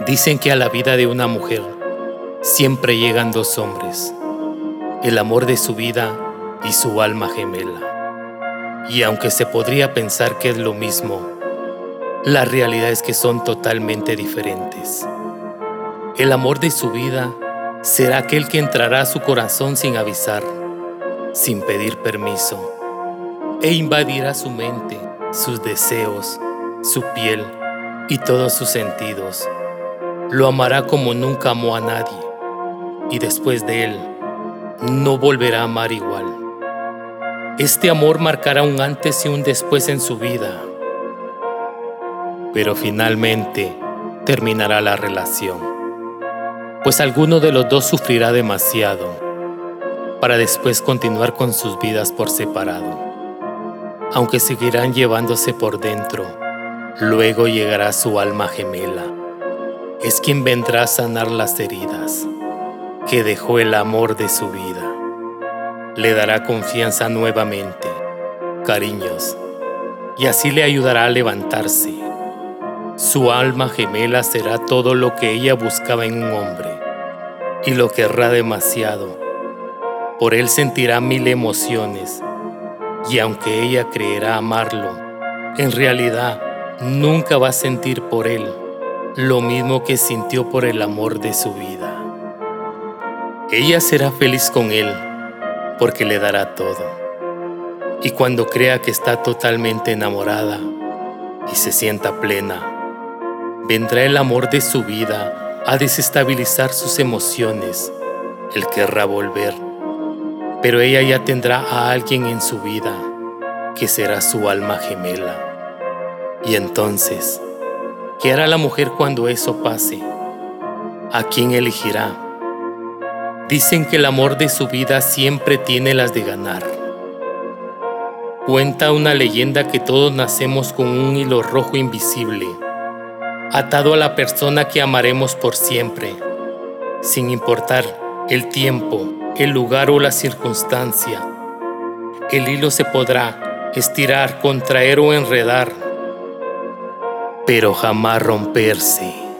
Dicen que a la vida de una mujer siempre llegan dos hombres, el amor de su vida y su alma gemela. Y aunque se podría pensar que es lo mismo, la realidad es que son totalmente diferentes. El amor de su vida será aquel que entrará a su corazón sin avisar, sin pedir permiso, e invadirá su mente, sus deseos, su piel y todos sus sentidos lo amará como nunca amó a nadie y después de él no volverá a amar igual. Este amor marcará un antes y un después en su vida, pero finalmente terminará la relación, pues alguno de los dos sufrirá demasiado para después continuar con sus vidas por separado, aunque seguirán llevándose por dentro, luego llegará su alma gemela es quien vendrá a sanar las heridas que dejó el amor de su vida. Le dará confianza nuevamente, cariños, y así le ayudará a levantarse. Su alma gemela será todo lo que ella buscaba en un hombre y lo querrá demasiado. Por él sentirá mil emociones y aunque ella creerá amarlo, en realidad nunca va a sentir por él lo mismo que sintió por el amor de su vida. Ella será feliz con él porque le dará todo. Y cuando crea que está totalmente enamorada y se sienta plena, vendrá el amor de su vida a desestabilizar sus emociones. Él querrá volver, pero ella ya tendrá a alguien en su vida que será su alma gemela. Y entonces, ¿Qué hará la mujer cuando eso pase? ¿A quién elegirá? Dicen que el amor de su vida siempre tiene las de ganar. Cuenta una leyenda que todos nacemos con un hilo rojo invisible, atado a la persona que amaremos por siempre, sin importar el tiempo, el lugar o la circunstancia. El hilo se podrá estirar, contraer o enredar pero jamás romperse.